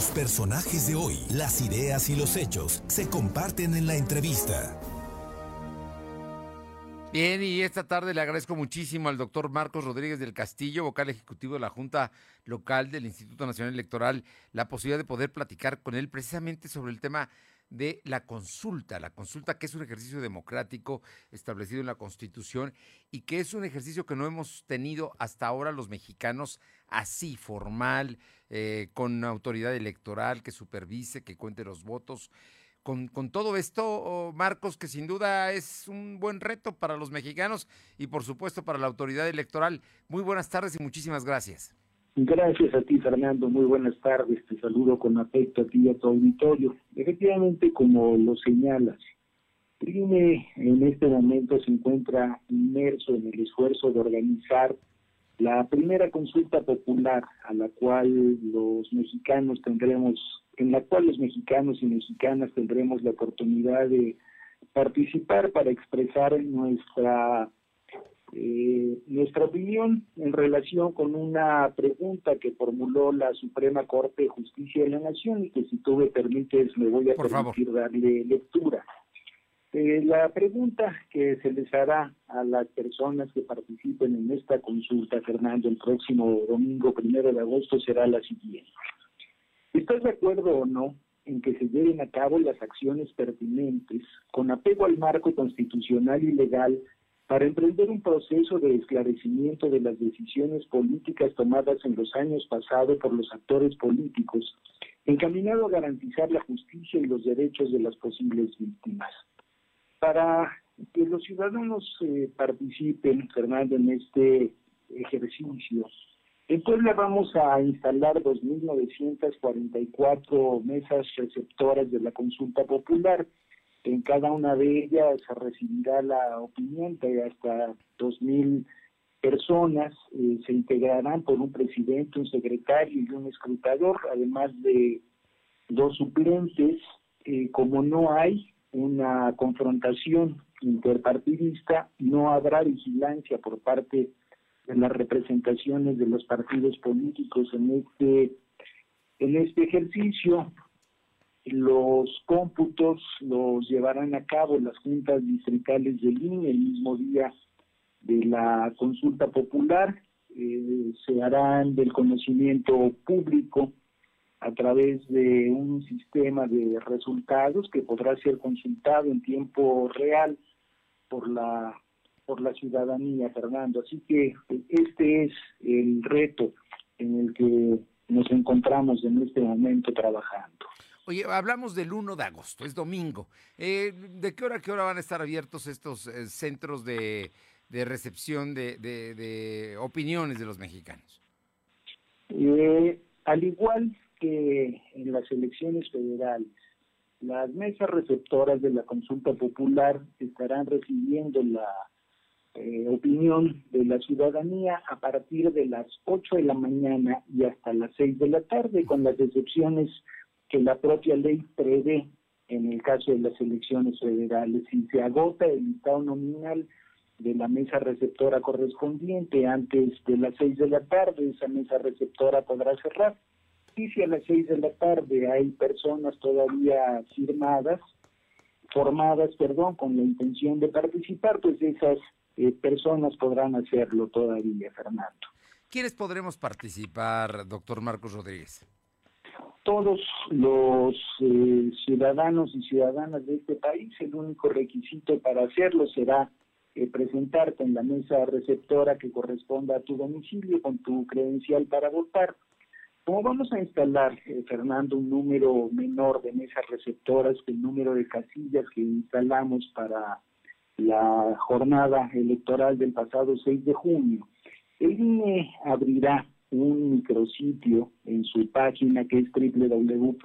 Los personajes de hoy, las ideas y los hechos se comparten en la entrevista. Bien, y esta tarde le agradezco muchísimo al doctor Marcos Rodríguez del Castillo, vocal ejecutivo de la Junta Local del Instituto Nacional Electoral, la posibilidad de poder platicar con él precisamente sobre el tema de la consulta, la consulta que es un ejercicio democrático establecido en la Constitución y que es un ejercicio que no hemos tenido hasta ahora los mexicanos así, formal, eh, con autoridad electoral que supervise, que cuente los votos con, con todo esto, Marcos, que sin duda es un buen reto para los mexicanos y por supuesto para la autoridad electoral. Muy buenas tardes y muchísimas gracias. Gracias a ti, Fernando. Muy buenas tardes. Te saludo con afecto a ti y a tu auditorio. Efectivamente, como lo señalas, PRIME en este momento se encuentra inmerso en el esfuerzo de organizar la primera consulta popular a la cual los mexicanos tendremos en la cual los mexicanos y mexicanas tendremos la oportunidad de participar para expresar nuestra eh, nuestra opinión en relación con una pregunta que formuló la Suprema Corte de Justicia de la Nación y que si tú me permites me voy a permitir darle lectura. Eh, la pregunta que se les hará a las personas que participen en esta consulta, Fernando, el próximo domingo primero de agosto será la siguiente. ¿Estás de acuerdo o no en que se lleven a cabo las acciones pertinentes con apego al marco constitucional y legal para emprender un proceso de esclarecimiento de las decisiones políticas tomadas en los años pasados por los actores políticos, encaminado a garantizar la justicia y los derechos de las posibles víctimas? Para que los ciudadanos eh, participen, Fernando, en este ejercicio, en Puebla vamos a instalar 2.944 mesas receptoras de la consulta popular. En cada una de ellas se recibirá la opinión de hasta 2.000 personas. Eh, se integrarán por un presidente, un secretario y un escrutador, además de dos suplentes. Eh, como no hay una confrontación interpartidista, no habrá vigilancia por parte de las representaciones de los partidos políticos en este en este ejercicio los cómputos los llevarán a cabo las juntas distritales del INE el mismo día de la consulta popular eh, se harán del conocimiento público a través de un sistema de resultados que podrá ser consultado en tiempo real por la por la ciudadanía, Fernando. Así que este es el reto en el que nos encontramos en este momento trabajando. Oye, hablamos del 1 de agosto, es domingo. Eh, ¿De qué hora a qué hora van a estar abiertos estos eh, centros de, recepción de, opiniones de los mexicanos? Eh, al igual que en las elecciones federales, las mesas receptoras de la consulta popular estarán recibiendo la eh, opinión de la ciudadanía a partir de las 8 de la mañana y hasta las 6 de la tarde, con las excepciones que la propia ley prevé en el caso de las elecciones federales. Si se agota el estado nominal de la mesa receptora correspondiente antes de las 6 de la tarde, esa mesa receptora podrá cerrar. Y si a las 6 de la tarde hay personas todavía firmadas, formadas, perdón, con la intención de participar, pues esas eh, personas podrán hacerlo todavía, Fernando. ¿Quiénes podremos participar, doctor Marcos Rodríguez? Todos los eh, ciudadanos y ciudadanas de este país, el único requisito para hacerlo será eh, presentarte en la mesa receptora que corresponda a tu domicilio con tu credencial para votar. Como vamos a instalar, Fernando, un número menor de mesas receptoras que el número de casillas que instalamos para la jornada electoral del pasado 6 de junio. El INE abrirá un micrositio en su página que es www.ine.mx,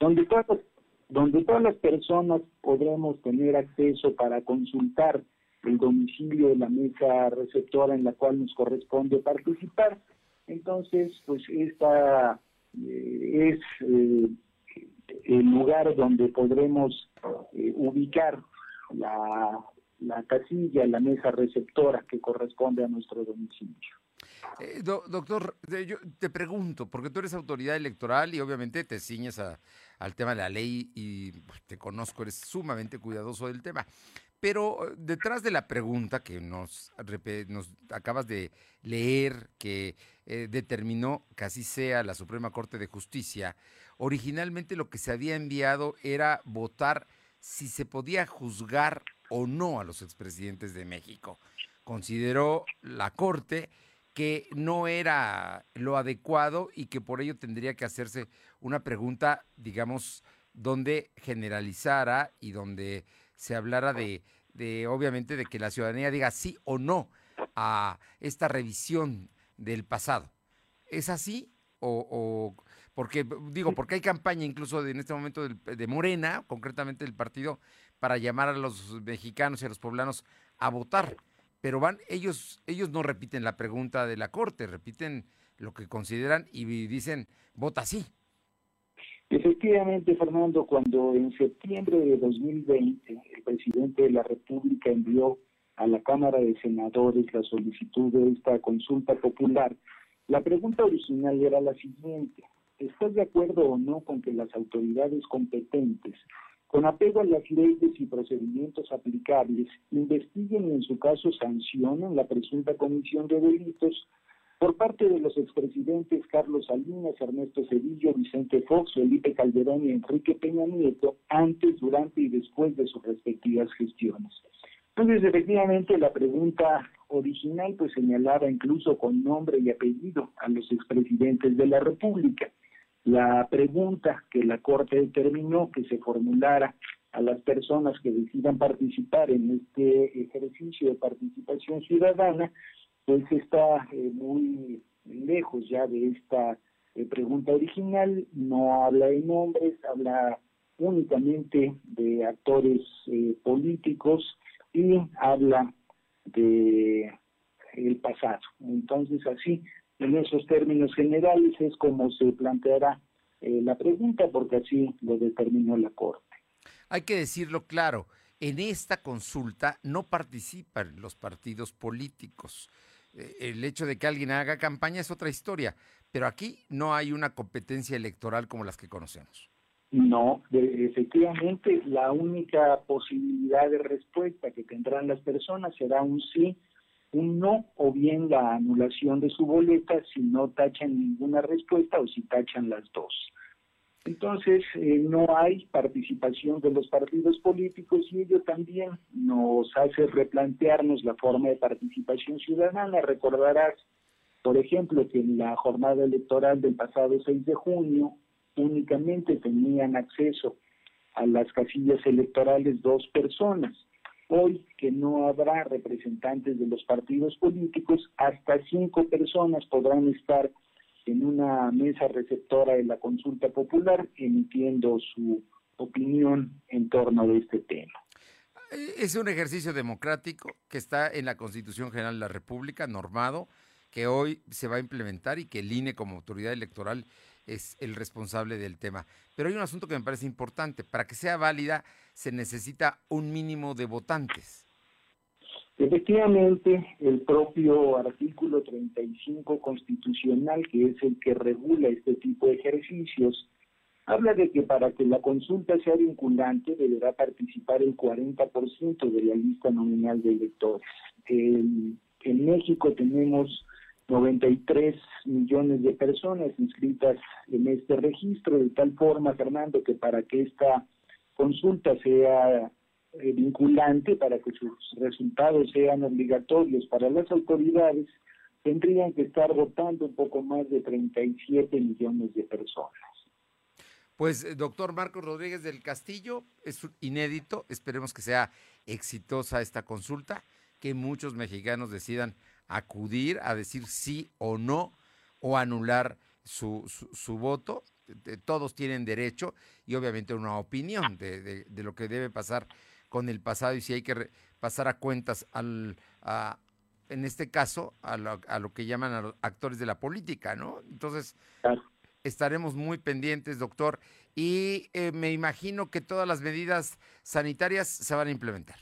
donde todas, donde todas las personas podremos tener acceso para consultar el domicilio de la mesa receptora en la cual nos corresponde participar. Entonces, pues esta eh, es eh, el lugar donde podremos eh, ubicar la, la casilla, la mesa receptora que corresponde a nuestro domicilio. Eh, doctor, yo te pregunto, porque tú eres autoridad electoral y obviamente te ciñes al tema de la ley y pues, te conozco, eres sumamente cuidadoso del tema. Pero eh, detrás de la pregunta que nos, acabas de leer, que eh, determinó que así sea la Suprema Corte de Justicia, originalmente lo que se había enviado era votar si se podía juzgar o no a los expresidentes de México. Consideró la Corte que no era lo adecuado y que por ello tendría que hacerse una pregunta, digamos, donde generalizara y donde se hablara de, de, obviamente, de que la ciudadanía diga sí o no a esta revisión del pasado. ¿Es así? O, porque digo, porque hay campaña incluso en este momento de Morena, concretamente del partido, para llamar a los mexicanos y a los poblanos a votar. Pero van, ellos, ellos no repiten la pregunta de la corte, repiten lo que consideran y dicen vota sí. Efectivamente, Fernando, cuando en septiembre de 2020 el presidente de la República envió a la Cámara de Senadores la solicitud de esta consulta popular, la pregunta original era la siguiente. ¿Estás de acuerdo o no con que las autoridades competentes, con apego a las leyes y procedimientos aplicables, investiguen y en su caso sancionen la presunta comisión de delitos por parte de los expresidentes Carlos Salinas, Ernesto Cedillo, Vicente Fox, Felipe Calderón y Enrique Peña Nieto antes, durante y después de sus respectivas gestiones. Entonces, efectivamente, la pregunta original pues señalaba incluso con nombre y apellido a los expresidentes de la República. La pregunta que la Corte determinó que se formulara a las personas que decidan participar en este ejercicio de participación ciudadana pues está eh, muy lejos ya de esta eh, pregunta original, no habla de nombres, habla únicamente de actores eh, políticos y habla de el pasado. Entonces, así, en esos términos generales es como se planteará la pregunta, porque así lo determinó la Corte. Hay que decirlo claro, en esta consulta no participan los partidos políticos. Eh, el hecho de que alguien haga campaña es otra historia, pero aquí no hay una competencia electoral como las que conocemos. No, efectivamente, la única posibilidad de respuesta que tendrán las personas será un sí, un no o bien la anulación de su boleta si no tachan ninguna respuesta o si tachan las dos. Entonces, eh, no hay participación de los partidos políticos y ello también nos hace replantearnos la forma de participación ciudadana. Recordarás, por ejemplo, que en la jornada electoral del pasado 6 de junio únicamente tenían acceso a las casillas electorales dos personas. Hoy que no habrá representantes de los partidos políticos, hasta cinco personas podrán estar en una mesa receptora de la consulta popular emitiendo su opinión en torno de este tema. Eh, es un ejercicio democrático que está en la Constitución General de la República, normado, que hoy se va a implementar y que el INE como autoridad electoral es el responsable del tema. Pero hay un asunto que me parece importante. Para que sea válida se necesita un mínimo de votantes. Efectivamente, el propio artículo 35 constitucional, que es el que regula este tipo de ejercicios, habla de que para que la consulta sea vinculante deberá participar el 40% de la lista nominal de electores. En, México tenemos 93 millones de personas inscritas en este registro, de tal forma, Fernando, que para que esta consulta sea eh, vinculante para que sus resultados sean obligatorios para las autoridades, tendrían que estar votando un poco más de 37 millones de personas. Pues, eh, doctor Marcos Rodríguez del Castillo, es inédito, esperemos que sea exitosa esta consulta, que muchos mexicanos decidan acudir a decir sí o no o anular su, su, voto. Todos tienen derecho y obviamente una opinión de, de, de lo que debe pasar con el pasado y si hay que pasar a cuentas al, en este caso, a lo, a lo, que llaman a los actores de la política, ¿no? Entonces, estaremos muy pendientes, doctor, y eh, me imagino que todas las medidas sanitarias se van a implementar.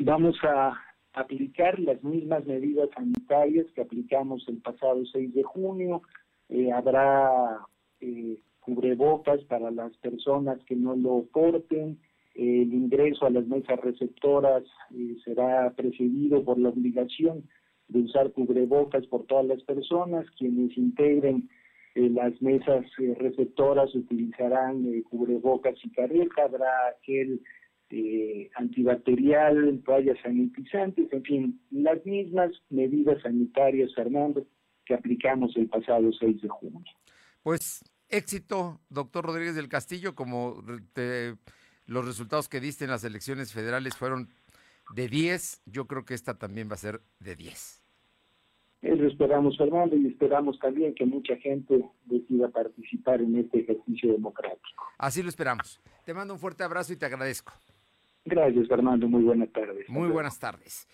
Vamos a aplicar las mismas medidas sanitarias que aplicamos el pasado 6 de junio. Eh, habrá eh, cubrebocas para las personas que no lo porten. el ingreso a las mesas receptoras eh, será precedido por la obligación de usar cubrebocas por todas las personas. Quienes integren las mesas receptoras utilizarán cubrebocas y careta. Habrá aquel eh, antibacterial, toallas sanitizantes, en fin, las mismas medidas sanitarias, Fernando, que aplicamos el pasado 6 de junio. Pues éxito, doctor Rodríguez del Castillo, como los resultados que diste en las elecciones federales fueron de 10, yo creo que esta también va a ser de 10. Eso esperamos, Fernando, y esperamos también que mucha gente decida participar en este ejercicio democrático. Así lo esperamos. Te mando un fuerte abrazo y te agradezco. Gracias, Fernando. Muy buenas tardes. Muy buenas tardes.